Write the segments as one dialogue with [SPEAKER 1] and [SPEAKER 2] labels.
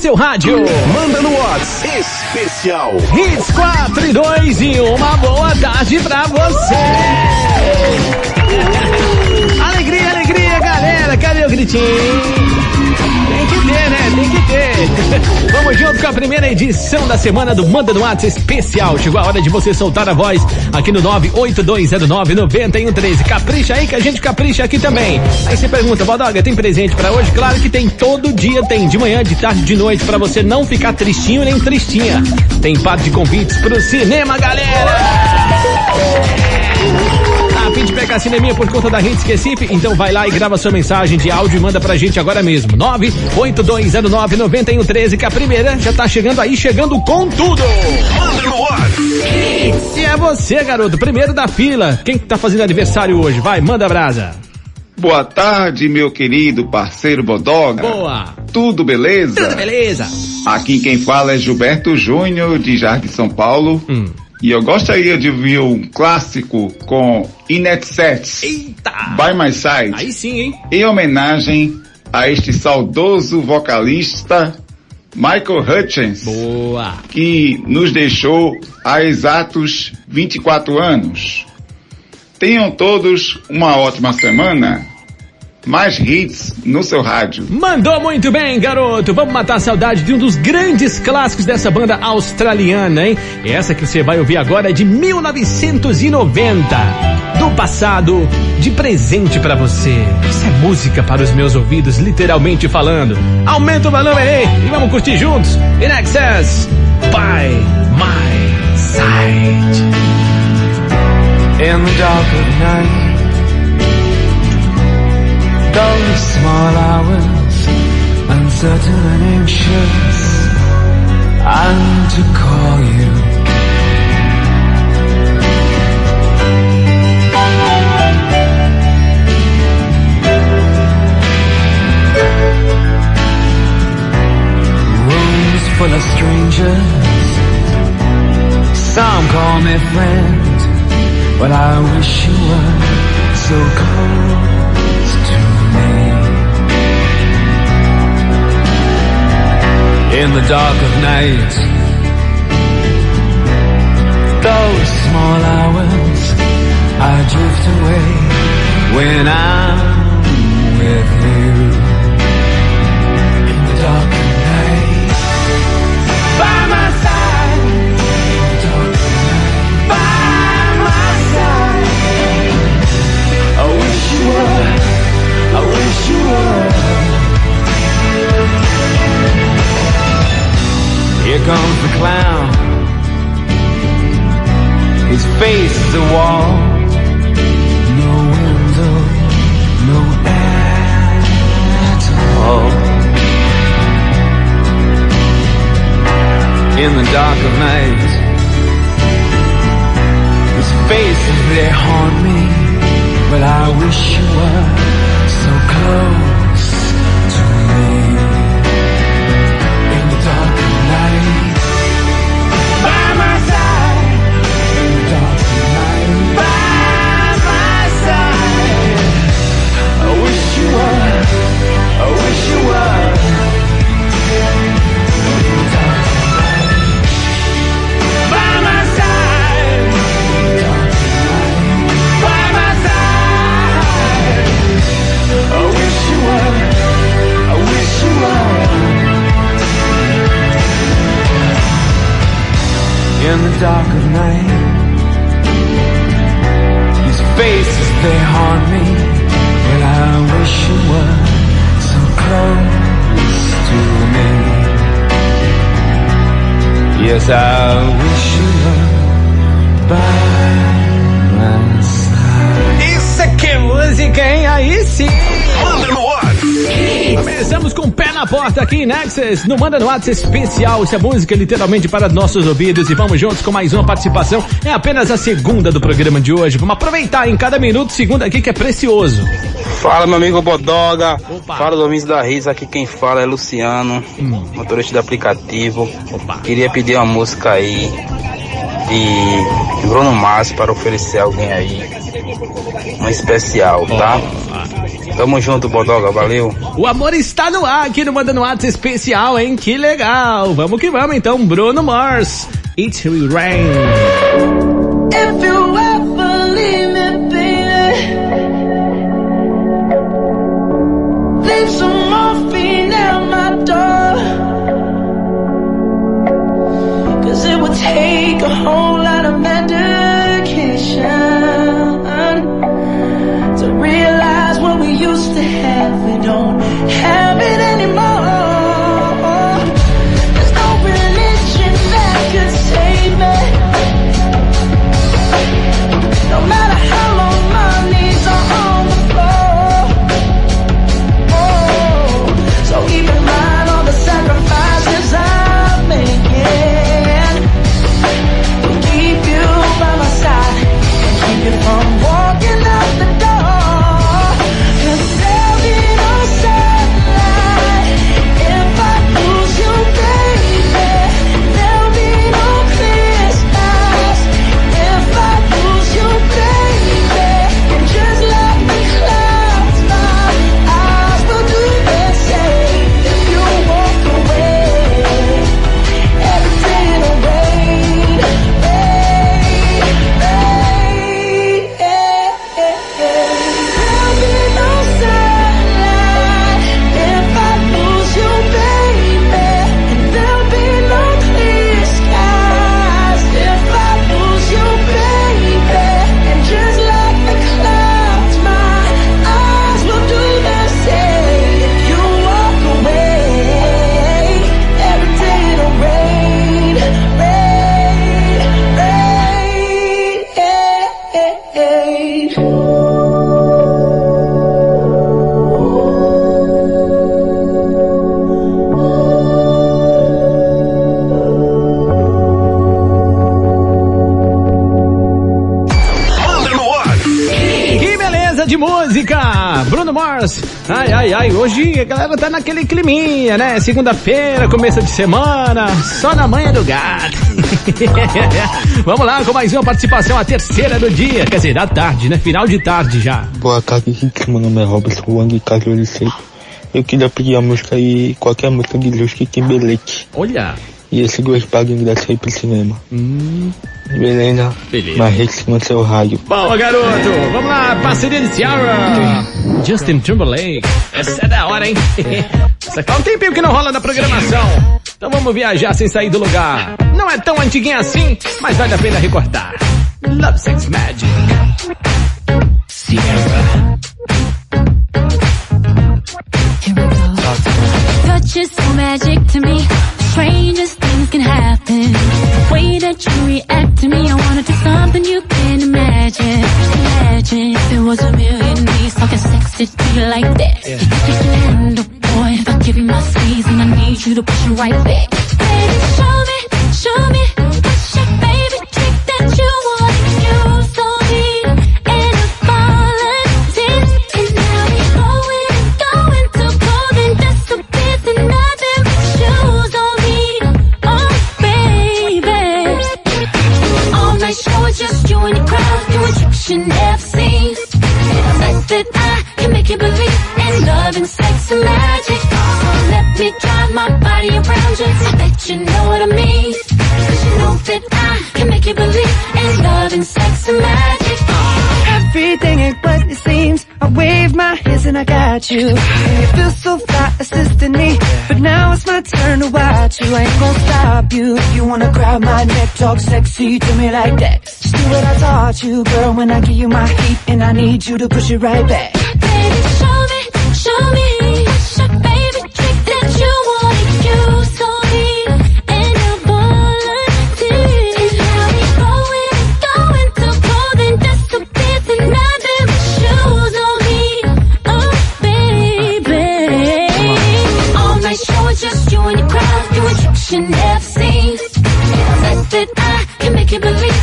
[SPEAKER 1] seu rádio.
[SPEAKER 2] Manda no Whats especial.
[SPEAKER 1] Hits 4 e 2 e uma boa tarde pra você. Alegria, alegria, galera. Cadê o gritinho? Tem que ter, né? Tem que ter. Vamos junto com a primeira edição da semana do Manda no WhatsApp especial. Chegou a hora de você soltar a voz aqui no 982099113. Capricha aí que a gente capricha aqui também. Aí você pergunta, Bodoga, tem presente pra hoje? Claro que tem, todo dia tem, de manhã, de tarde, de noite, pra você não ficar tristinho nem tristinha. Tem par de convites pro cinema, galera! A fim de pegar cineminha por conta da Rede Recife? Então vai lá e grava sua mensagem de áudio e manda pra gente agora mesmo. 982099113, que a primeira já tá chegando aí, chegando com tudo.
[SPEAKER 2] Manda no Whats.
[SPEAKER 1] Se é você, garoto, primeiro da fila. Quem que tá fazendo aniversário hoje? Vai, manda brasa.
[SPEAKER 3] Boa tarde, meu querido parceiro Bodoga.
[SPEAKER 1] Boa.
[SPEAKER 3] Tudo beleza?
[SPEAKER 1] Tudo beleza?
[SPEAKER 3] Aqui quem fala é Gilberto Júnior, de Jardim São Paulo.
[SPEAKER 1] Hum.
[SPEAKER 3] E eu gostaria de ouvir um clássico com Inexcess,
[SPEAKER 1] Eita!
[SPEAKER 3] By My Side,
[SPEAKER 1] Aí sim, hein?
[SPEAKER 3] em homenagem a este saudoso vocalista Michael Hutchins,
[SPEAKER 1] Boa.
[SPEAKER 3] que nos deixou há exatos 24 anos. Tenham todos uma ótima semana. Mais hits no seu rádio.
[SPEAKER 1] Mandou muito bem, garoto. Vamos matar a saudade de um dos grandes clássicos dessa banda australiana, hein? Essa que você vai ouvir agora é de 1990. Do passado, de presente pra você. Isso é música para os meus ouvidos, literalmente falando. Aumenta o volume aí e vamos curtir juntos. In Excess, by my side.
[SPEAKER 4] in the dark of night. Those small hours, uncertain and anxious, and to call you. Rooms full of strangers, some call me friend. Well, I wish you were so close In the dark of night, those small hours, I drift away when I'm with you. Here comes the clown. His face is a wall. No window, no air at all. In the dark of night, his faces they haunt me. But I wish you were so close in the dark of night. These faces, they haunt me, but I wish you were so close to me. Yes, I wish you were by my side.
[SPEAKER 1] Isso aqui é música, hein? Aí sim! Começamos com na porta aqui em Nexus, no Manda no WhatsApp especial. Essa música é literalmente para nossos ouvidos e vamos juntos com mais uma participação. É apenas a segunda do programa de hoje. Vamos aproveitar em cada minuto, segundo aqui que é precioso.
[SPEAKER 5] Fala meu amigo Bodoga,
[SPEAKER 1] Opa.
[SPEAKER 5] fala do Domingos da Risa, aqui quem fala é Luciano, motorista do aplicativo.
[SPEAKER 1] Opa.
[SPEAKER 5] Queria pedir uma música aí de Bruno Mars para oferecer alguém aí, um especial, tá? Tamo junto, Bodoga, valeu.
[SPEAKER 1] O amor está no ar aqui no Manda no Atos especial, hein? Que legal! Vamos que vamos então, Bruno Mars. It will rain.
[SPEAKER 6] If you ever leave me, baby, leave some a
[SPEAKER 1] galera tá naquele climinha, né? Segunda-feira, começo de semana, só na manhã do gato. Vamos lá com mais uma participação, a terceira do dia, quer dizer, da tarde, né? Final de tarde já.
[SPEAKER 7] Boa tarde, gente. Meu nome é Robson Wang Carlos Seco. Eu queria pedir a música aí, qualquer música de Justin Timberlake.
[SPEAKER 1] Olha.
[SPEAKER 7] E esse dois pagam ingresso aí pro cinema.
[SPEAKER 1] Hum,
[SPEAKER 7] Beleza?
[SPEAKER 1] Beleza.
[SPEAKER 7] Mas rede no seu rádio.
[SPEAKER 1] Boa, garoto! Vamos lá, parceria de Ciara! Justin Timberlake. Essa é da hora, hein? Essa aqui é um tempinho que não rola na programação. Então vamos viajar sem sair do lugar. Não é tão antiguinha assim, mas vale a pena recordar. Love Sex Magic. Sierra.
[SPEAKER 8] Touch is so magic to me. The strangest things can happen. The way that you react to me, I wanna do something you. Imagine if there was a million ways talking sexy to you like that. You think you can handle, boy, if I give you my squeeze and I need you to push it right back. Baby, show me, show me, you believe in love and sex and magic. So let me drive my body around you. I bet you know what I mean. Cause you know that I can make you believe in love and sex and magic.
[SPEAKER 9] Everything ain't what it seems. I wave my hands and I got you. And you feel so fly assisting me. But now it's my turn to watch you. I ain't gonna stop you. If you wanna grab my neck, talk sexy to me like that. What I taught you, girl, when I give you my heat. And I need you to push it right back.
[SPEAKER 8] Baby, show me, show me what's your trick that you wanna use on me. And your. And we going, going to clothing just and nothing but shoes on me. Oh, baby. Show just you and your crowd doing tricks you never seen. Bet that I can make you believe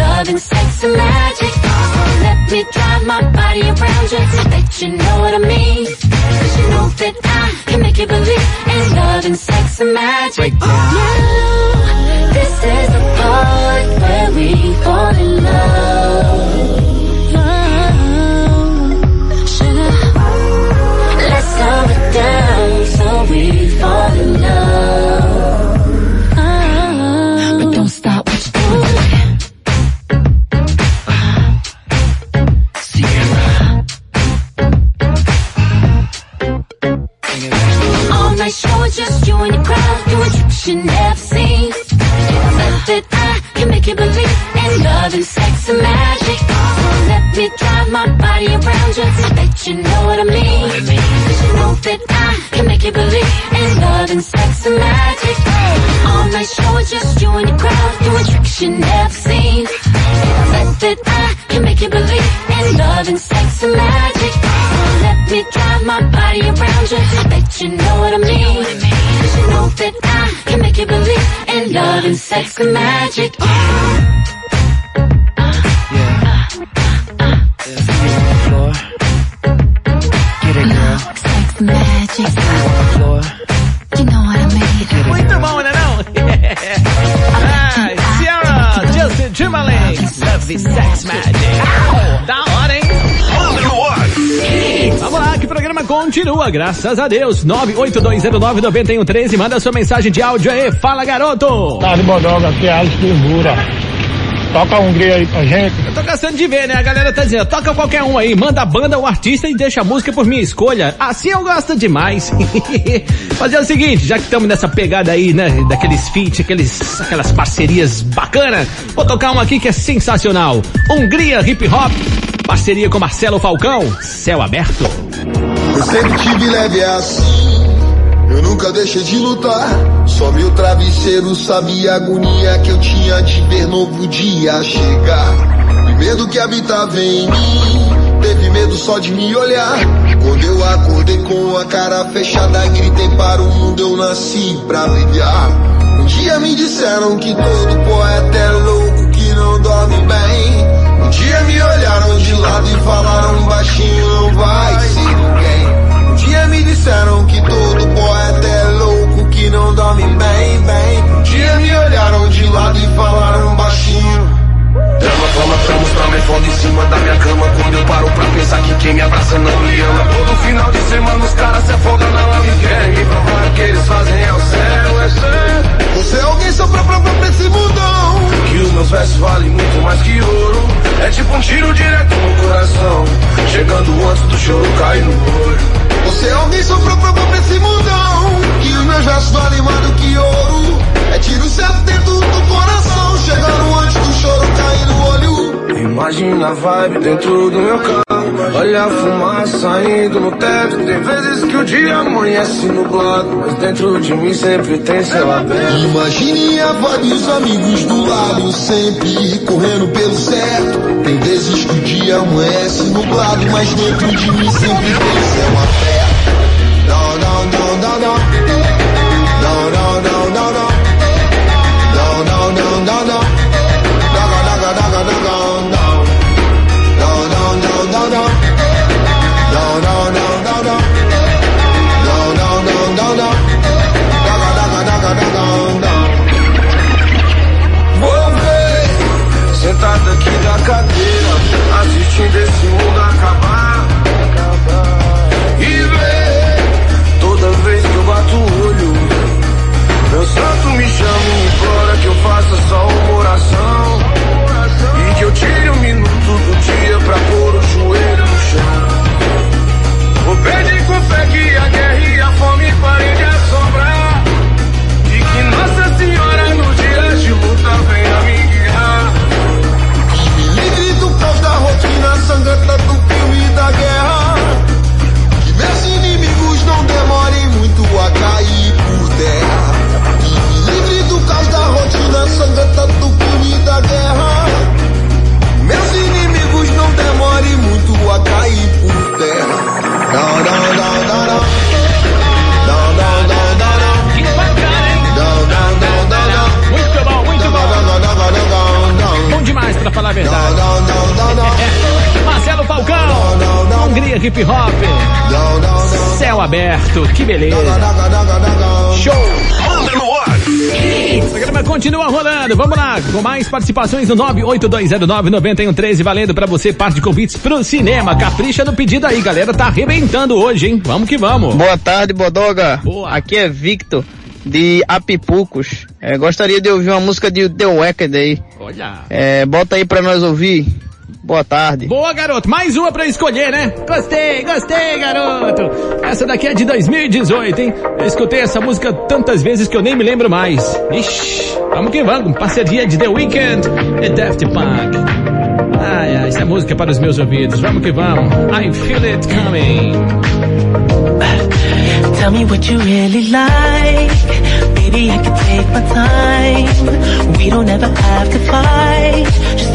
[SPEAKER 8] Love and sex and magic. So let me drive my body around you I bet you know what I mean. Cause you know that I can make you believe In and sex and magic. You, oh, yeah, this is the part where we fall in love. Let's slow it down so we fall in love. You never seen. That I can make you believe in love and sex and magic. So let me drive my body around you. I bet you know what I mean. Cause you know that I can make you believe in love and sex and magic. All night show is just you and the crowd doing tricks you never seen. That I can make you believe in love and sex and magic. So let me drive my body around you. I bet you know what I mean. Cause you know that I love and sex and magic.
[SPEAKER 9] floor. Get it, girl.
[SPEAKER 8] Sex and magic.
[SPEAKER 9] Floor.
[SPEAKER 8] You know what I mean.
[SPEAKER 1] Muito bom, né não? ah, Ciara, Justin Timberlake, Love is Sex Magic. Au, continua, graças a Deus. 982099113, manda sua mensagem de áudio aí. Fala, garoto!
[SPEAKER 7] Tarde, Bodoga, aqui é Alisson Kimura. Toca a Hungria aí pra gente.
[SPEAKER 1] Eu tô gastando de ver, né? A galera tá dizendo, toca qualquer um aí, manda a banda, o artista e deixa a música por minha escolha. Assim eu gosto demais. Fazer o seguinte, já que estamos nessa pegada aí, né? Daqueles feat, aqueles, aquelas parcerias bacanas, vou tocar uma aqui que é sensacional. Hungria Hip Hop, parceria com Marcelo Falcão, Céu Aberto.
[SPEAKER 10] Eu sempre tive leve assim. Eu nunca deixei de lutar. Só meu travesseiro sabia a agonia que eu tinha de ver novo dia chegar. E medo que habitava em mim. Teve medo só de me olhar. Quando eu acordei com a cara fechada, gritei para o mundo: eu nasci pra brilhar. Um dia me disseram que todo poeta é louco, que não dorme bem. Um dia me olharam de lado e falaram baixinho: não vai. Um dia me disseram que todo poeta é louco, que não dorme bem, bem. Um dia me olharam de lado e falaram baixinho.
[SPEAKER 11] Drama, fama, pra me foda em cima da minha cama Quando eu paro pra pensar que quem me abraça não me ama Todo final de semana os caras se afogam na lama e querem me provar que eles fazem é o céu, é céu
[SPEAKER 10] Você é alguém só pra provar pra esse mundão.
[SPEAKER 11] Meus versos valem muito mais que ouro É tipo um tiro direto no coração Chegando antes do choro cair no olho
[SPEAKER 10] Você é alguém pra provar pra esse mundão. Que os meus versos valem mais do que ouro. É tiro certo dentro do coração. Chegando antes do choro cair no olho.
[SPEAKER 11] Imagina a vibe dentro do meu carro Olha a fumaça saindo no teto Tem vezes que o dia amanhece nublado Mas dentro de mim sempre tem céu aberto
[SPEAKER 10] Imagine a vibe e os amigos do lado, sempre correndo pelo certo. Tem vezes que o dia amanhece nublado, mas dentro de mim sempre tem céu aberto.
[SPEAKER 1] Céu Aberto, que beleza. Show!
[SPEAKER 2] Manda no ar.
[SPEAKER 1] O programa continua rolando. Vamos lá, com mais participações no 982099113, valendo pra você parte de convites pro cinema. Capricha no pedido aí, galera. Tá arrebentando hoje, hein? Vamos que vamos.
[SPEAKER 12] Boa tarde, Bodoga.
[SPEAKER 1] Boa.
[SPEAKER 12] Aqui é Victor, de Apipucos. É, gostaria de ouvir uma música de The Weeknd aí.
[SPEAKER 1] Olha.
[SPEAKER 12] É, bota aí pra nós ouvir. Boa tarde.
[SPEAKER 1] Boa, garoto. Mais uma pra escolher, né? Gostei, gostei, garoto. Essa daqui é de 2018, hein? Eu escutei essa música tantas vezes que eu nem me lembro mais. Ixi, vamos que vamos. Parceria de The Weeknd e Daft Punk. Ai, ai, essa é música para os meus ouvidos. Vamos que vamos. I feel it coming.
[SPEAKER 13] Tell me what you really like. Baby, I can take my time. We don't ever have to fight. Just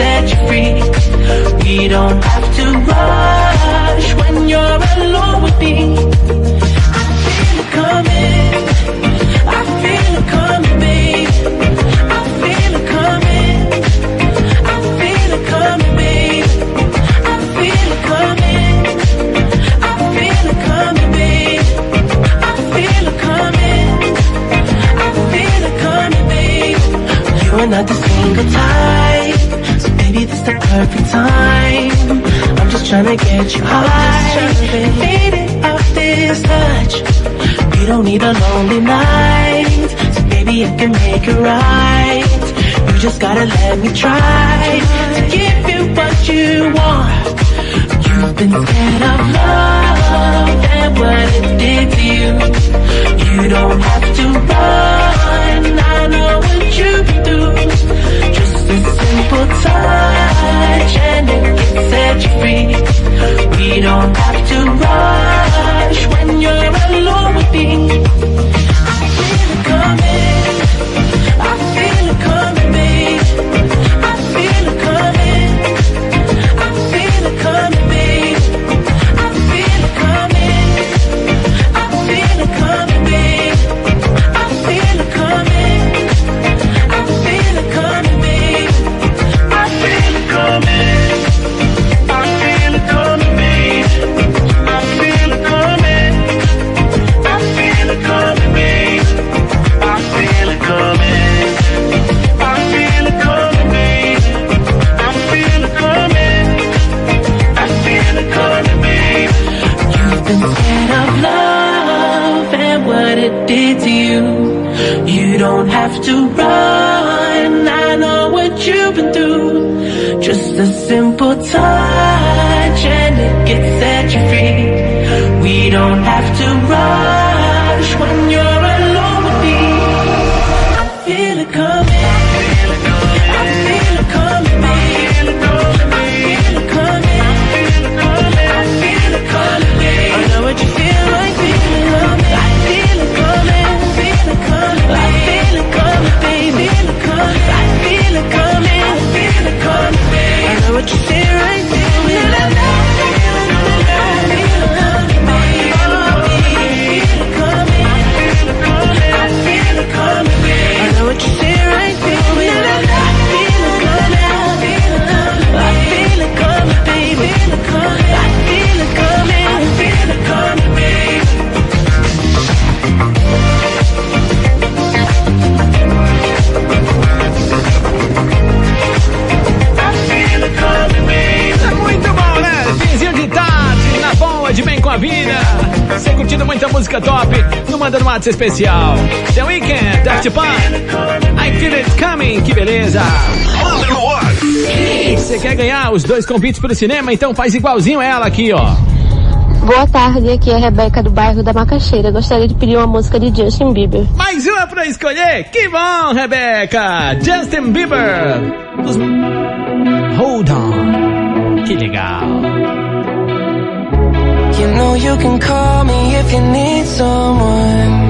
[SPEAKER 13] set you free. We don't have to rush when you're alone with me. I feel it coming. I feel it coming, babe. I feel it coming. I feel it coming, babe. I feel it coming. I feel it coming, babe. I feel it coming. I feel it coming, babe. You are not the single type, perfect time. I'm just trying to get you high, faded off this touch. You don't need a lonely night, so baby, I can make it right. You just gotta let me try to give you what you want. You've been scared of love and what it did to you. You don't have to run. Don't have to rush
[SPEAKER 1] Matos especial. The Weekend, Daft Punk, I Feel It Coming, que beleza. Você quer ganhar os dois convites pro cinema? Então faz igualzinho ela aqui, ó.
[SPEAKER 14] Boa tarde, aqui é a Rebeca do bairro da Macaxeira. Gostaria de pedir uma música de Justin Bieber.
[SPEAKER 1] Mais uma pra escolher? Que bom, Rebeca! Justin Bieber! Hold on. Que legal.
[SPEAKER 13] You know you can call me if you need someone.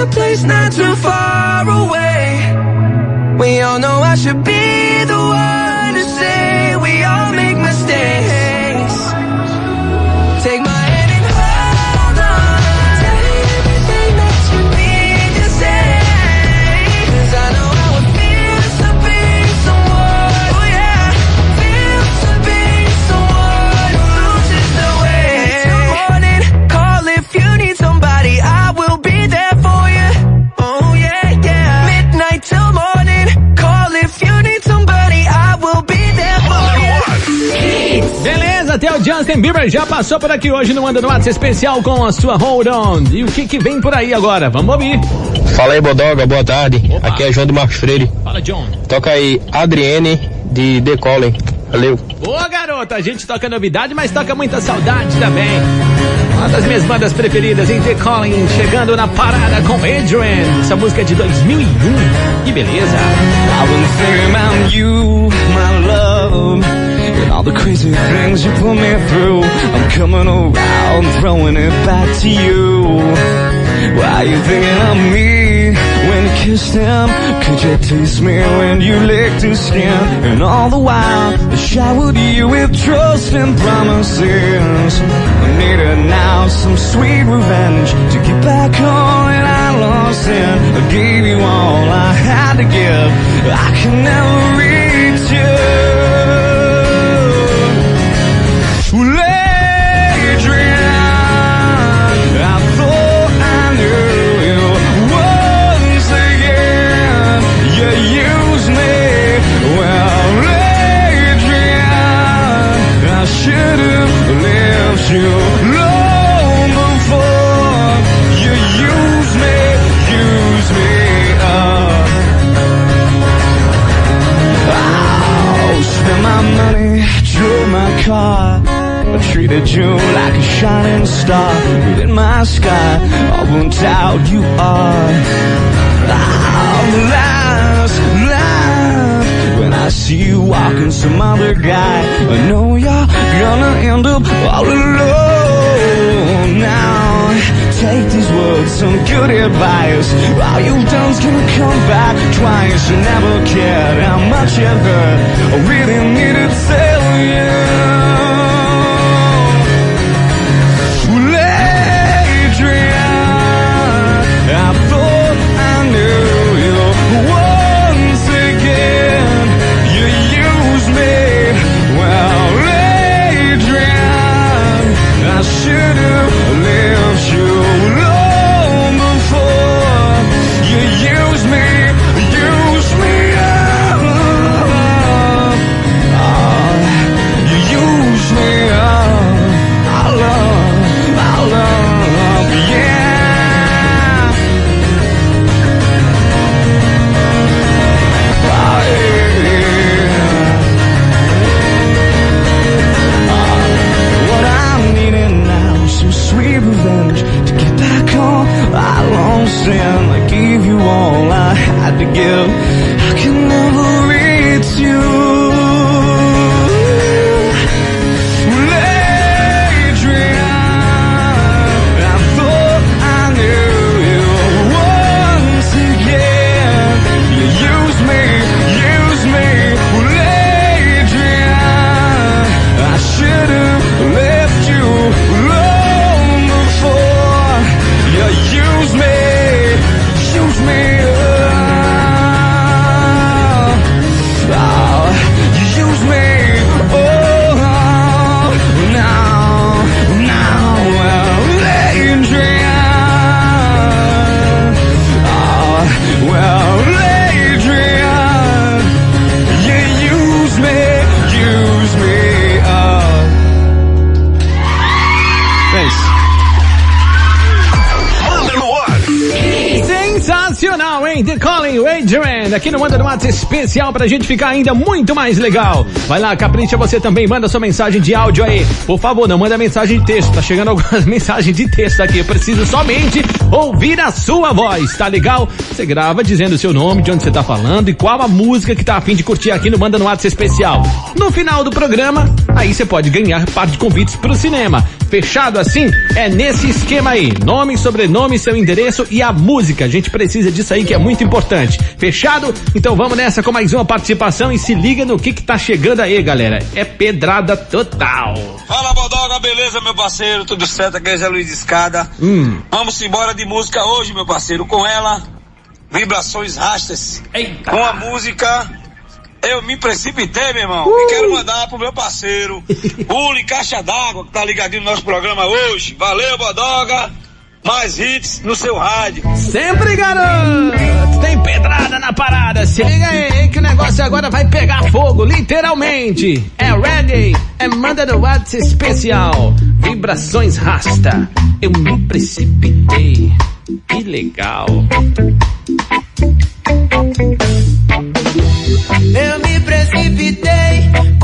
[SPEAKER 13] a place not
[SPEAKER 11] too far away. We all know I should be
[SPEAKER 1] até o Justin Bieber já passou por aqui hoje no Manda no WhatsApp especial com a sua Hold On. E o que que vem por aí agora? Vamos ouvir.
[SPEAKER 15] Fala aí, Bodoga, boa tarde. Aqui é João do Marcos Freire.
[SPEAKER 1] Fala, John.
[SPEAKER 15] Toca aí Adriene de The Colin. Valeu.
[SPEAKER 1] Boa, garota. A gente toca novidade, mas toca muita saudade também. Uma das minhas bandas preferidas em The Calling, chegando na parada com Adrian. Essa música é de 2001. Que beleza.
[SPEAKER 4] Thinking about you, my love, and all the crazy things you put me through. I'm coming around, throwing it back to you. Why are you thinking of me when you kissed him? Could you taste me when you licked his skin? And all the while, I showered you with trust and promises. I needed now some sweet revenge to get back on and I lost in. I gave you all I had to give. I can never reach you. Left you long before you used me, used me up. Oh, spent my money, drove my car. I treated you like a shining star in my sky. All burnt out you are. Oh, last, last. When I see you walking some other guy, I know you're gonna end up all alone now. Take these words, some good advice. All you've done's gonna come back twice. You never cared how much it hurt. I really need to tell you.
[SPEAKER 1] Hein? The Calling Adrian, aqui no Manda no WhatsApp especial pra gente ficar ainda muito mais legal. Vai lá, capricha você também, manda sua mensagem de áudio aí. Por favor, não manda mensagem de texto, tá chegando algumas mensagens de texto aqui. Eu preciso somente ouvir a sua voz, tá legal? Você grava dizendo o seu nome, de onde você tá falando e qual a música que tá afim de curtir aqui no Manda no WhatsApp especial. No final do programa, aí você pode ganhar parte de convites pro cinema. Fechado assim? É nesse esquema aí. Nome, sobrenome, seu endereço e a música. A gente precisa disso aí que é muito importante. Fechado? Então vamos nessa com mais uma participação e se liga no que que tá chegando aí, galera. É pedrada total.
[SPEAKER 16] Fala, Bodoga, beleza, meu parceiro? Tudo certo? Aqui é Zé Luiz Escada.
[SPEAKER 1] Hum.
[SPEAKER 16] Vamos embora de música hoje, meu parceiro. Com ela, Vibrações Rastas. Com a música Eu Me Precipitei, meu irmão. E quero mandar pro meu parceiro, Uli Caixa d'Água, que tá ligadinho no nosso programa hoje. Valeu, Bodoga. Mais hits no seu rádio.
[SPEAKER 1] Sempre, garoto! Parada. Se liga aí, que o negócio agora vai pegar fogo, literalmente. É ready? É manda no WhatsApp especial. Vibrações rasta. Eu me precipitei. Que legal.
[SPEAKER 17] Eu me precipitei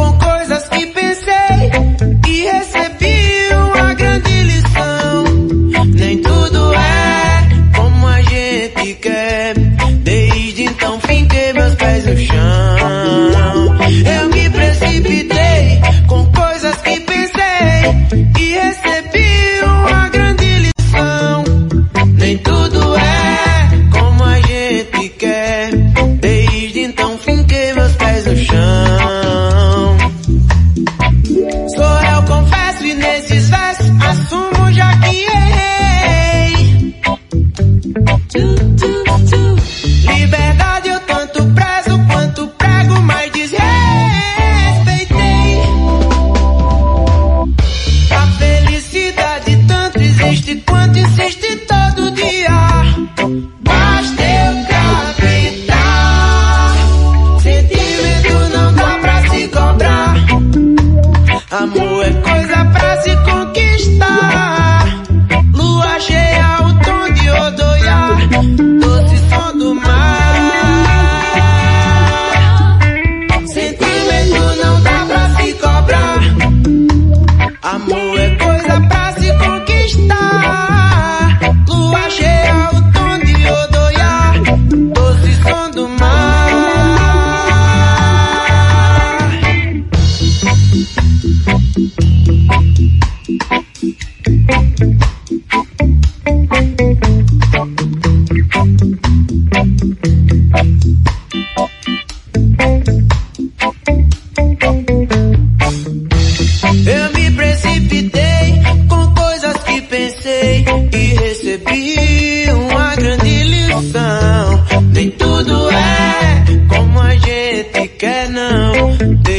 [SPEAKER 17] tanto existe quanto insiste
[SPEAKER 1] de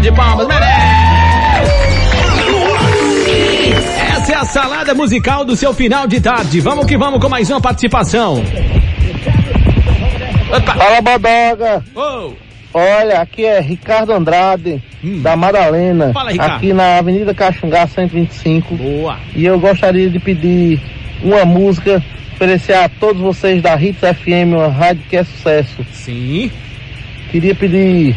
[SPEAKER 1] salva de palmas, merece. Essa é a salada musical do seu final de tarde. Vamos que vamos com mais uma participação.
[SPEAKER 18] Fala, Bodoga. Olha, aqui é Ricardo Andrade, da Madalena.
[SPEAKER 1] Hum. Fala, Ricardo.
[SPEAKER 18] Aqui na Avenida Caxungá 125.
[SPEAKER 1] Boa.
[SPEAKER 18] E eu gostaria de pedir uma música, oferecer a todos vocês da Hits FM, uma rádio que é sucesso.
[SPEAKER 1] Sim.
[SPEAKER 18] Queria pedir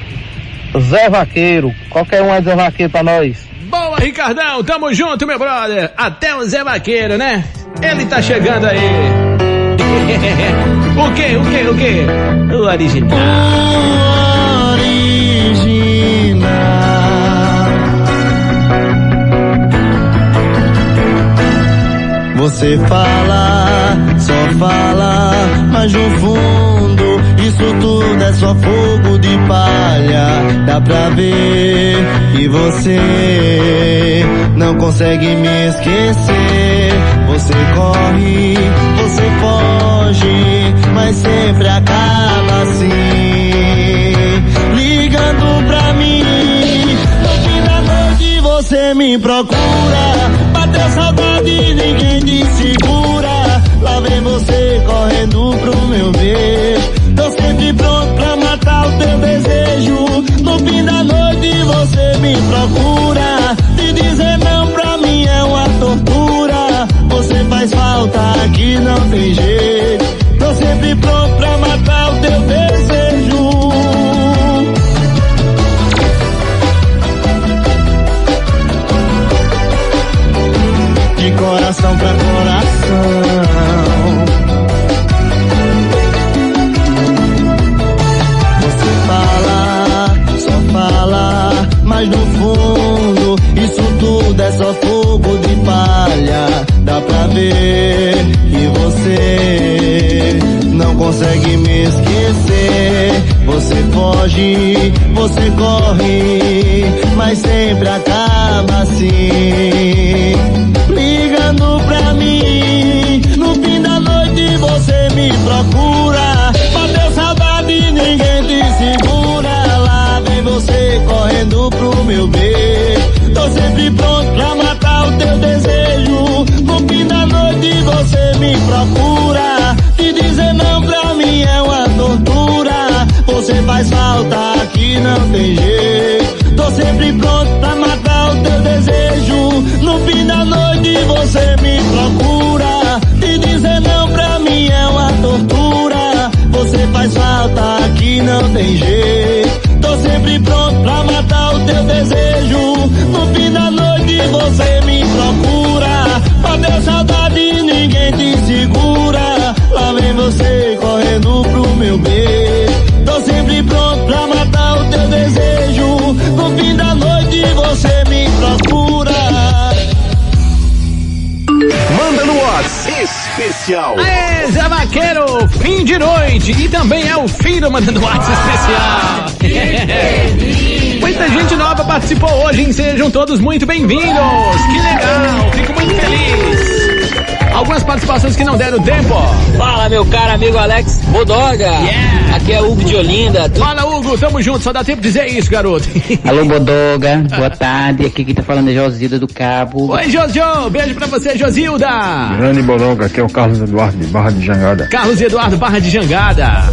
[SPEAKER 18] Zé Vaqueiro. Qualquer um é Zé Vaqueiro pra nós.
[SPEAKER 1] Boa, Ricardão, tamo junto, meu brother. Até o Zé Vaqueiro, né? Ele tá chegando aí. o que, o que, o que? O original.
[SPEAKER 10] Você fala, só fala, mas no fundo isso tudo é só fogo de palha. Dá pra ver que você não consegue me esquecer. Você corre, você foge, mas sempre acaba assim. Ligando pra mim, no fim da noite você me procura. Bateu saudade ninguém te segura. Lá vem você correndo No fim da noite você me procura. Te dizer não pra mim é uma tortura. Você faz falta aqui, não tem jeito. Não consegue me esquecer. Você foge, você corre, mas sempre acaba assim. Ligando pra mim, no fim da noite você me procura. Bateu saudade ninguém te segura. Lá vem você correndo pro meu beijo. Tô sempre pronto pra matar o teu desejo. Você me procura.
[SPEAKER 2] Especial.
[SPEAKER 1] Aê, Zé Vaqueiro, fim de noite. E também é o filho mandando WhatsApp especial. Muita gente nova participou hoje, hein? Sejam todos muito bem-vindos. Que legal, fico muito feliz. Algumas participações que não deram tempo.
[SPEAKER 19] Fala, meu caro amigo Alex Bodoga. Aqui é Hugo de Olinda.
[SPEAKER 1] Fala, Hugo, tamo junto, só dá tempo de dizer isso, garoto.
[SPEAKER 20] Alô, Bodoga. Boa tarde. Aqui quem tá falando é Josilda do Cabo.
[SPEAKER 1] Oi, Jojo, beijo pra você, Josilda.
[SPEAKER 21] Grande Bodoga, aqui é o Carlos Eduardo de Barra de Jangada.
[SPEAKER 1] Carlos Eduardo Barra de Jangada.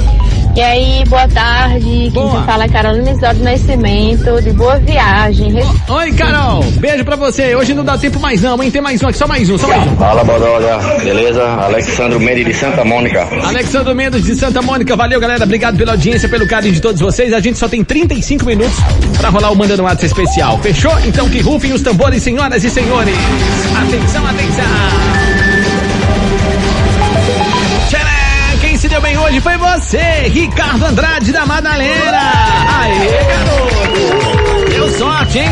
[SPEAKER 22] E aí, boa tarde. Quem
[SPEAKER 1] Boa.
[SPEAKER 22] te fala é Carolina Isidoro Nascimento, de boa viagem.
[SPEAKER 1] Oi, Carol, beijo pra você. Hoje não dá tempo mais não, hein? Tem mais um aqui, só mais um, só mais um.
[SPEAKER 23] Fala Bodoga, beleza? Alexandro Mendes de Santa Mônica.
[SPEAKER 1] Alexandre Mendes de Santa Mônica, valeu galera, obrigado pela audiência, pelo carinho de todos vocês. A gente só tem 35 minutos pra rolar o Manda no WhatsApp especial. Fechou? Então que rufem os tambores, senhoras e senhores. Atenção, atenção. Deu bem hoje foi você, Ricardo Andrade da Madalena. Aê, garoto. Deu sorte, hein?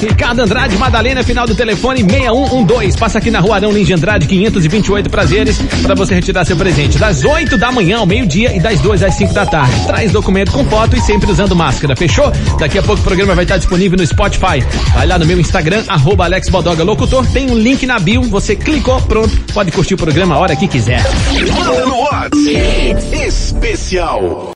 [SPEAKER 1] Ricardo Andrade, Madalena, final do telefone 6112. Passa aqui na rua Arão Lins de Andrade, 528 prazeres, para você retirar seu presente. Das 8 da manhã ao meio-dia e das 2 às 5 da tarde. Traz documento com foto e sempre usando máscara, fechou? Daqui a pouco o programa vai estar disponível no Spotify. Vai lá no meu Instagram, arroba Alex Bodoga Locutor, tem um link na bio, você clicou, pronto, pode curtir o programa a hora que quiser.
[SPEAKER 2] Especial.